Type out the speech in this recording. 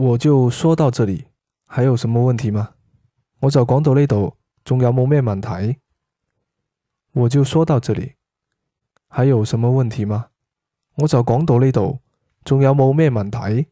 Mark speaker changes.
Speaker 1: 我就说到这里还有什么问题吗？我就广到呢度仲有冇咩问题？我就说到这里还有什么问题吗？我就讲到呢度仲有冇咩问题？